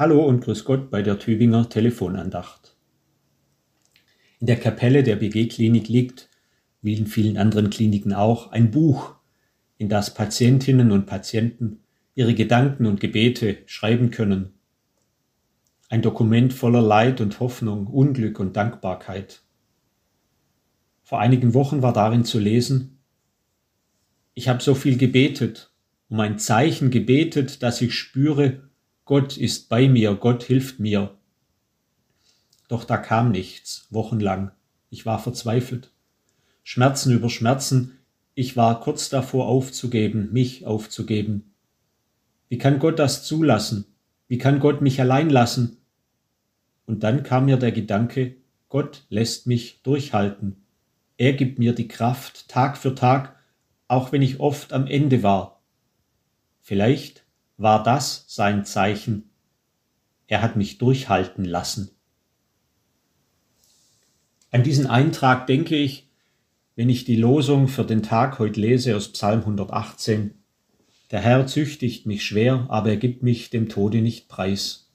Hallo und grüß Gott bei der Tübinger Telefonandacht. In der Kapelle der BG-Klinik liegt, wie in vielen anderen Kliniken auch, ein Buch, in das Patientinnen und Patienten ihre Gedanken und Gebete schreiben können. Ein Dokument voller Leid und Hoffnung, Unglück und Dankbarkeit. Vor einigen Wochen war darin zu lesen, ich habe so viel gebetet, um ein Zeichen gebetet, dass ich spüre, Gott ist bei mir, Gott hilft mir. Doch da kam nichts, wochenlang. Ich war verzweifelt. Schmerzen über Schmerzen, ich war kurz davor aufzugeben, mich aufzugeben. Wie kann Gott das zulassen? Wie kann Gott mich allein lassen? Und dann kam mir der Gedanke, Gott lässt mich durchhalten. Er gibt mir die Kraft Tag für Tag, auch wenn ich oft am Ende war. Vielleicht war das sein Zeichen. Er hat mich durchhalten lassen. An diesen Eintrag denke ich, wenn ich die Losung für den Tag heute lese aus Psalm 118. Der Herr züchtigt mich schwer, aber er gibt mich dem Tode nicht preis.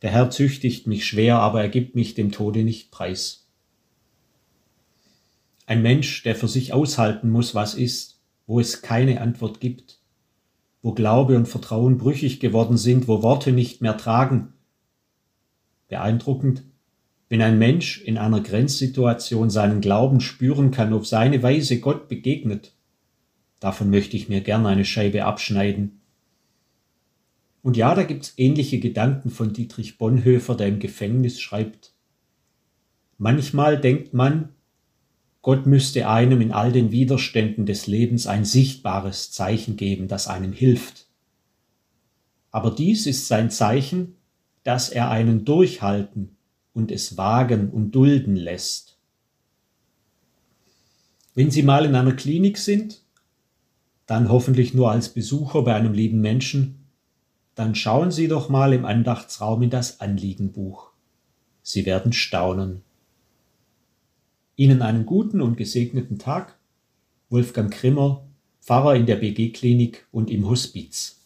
Der Herr züchtigt mich schwer, aber er gibt mich dem Tode nicht preis. Ein Mensch, der für sich aushalten muss, was ist, wo es keine Antwort gibt, wo Glaube und Vertrauen brüchig geworden sind, wo Worte nicht mehr tragen. Beeindruckend, wenn ein Mensch in einer Grenzsituation seinen Glauben spüren kann, auf seine Weise Gott begegnet. Davon möchte ich mir gern eine Scheibe abschneiden. Und ja, da gibt's ähnliche Gedanken von Dietrich Bonhoeffer, der im Gefängnis schreibt. Manchmal denkt man, Gott müsste einem in all den Widerständen des Lebens ein sichtbares Zeichen geben, das einem hilft. Aber dies ist sein Zeichen, dass er einen durchhalten und es wagen und dulden lässt. Wenn Sie mal in einer Klinik sind, dann hoffentlich nur als Besucher bei einem lieben Menschen, dann schauen Sie doch mal im Andachtsraum in das Anliegenbuch. Sie werden staunen. Ihnen einen guten und gesegneten Tag. Wolfgang Krimmer, Pfarrer in der BG-Klinik und im Hospiz.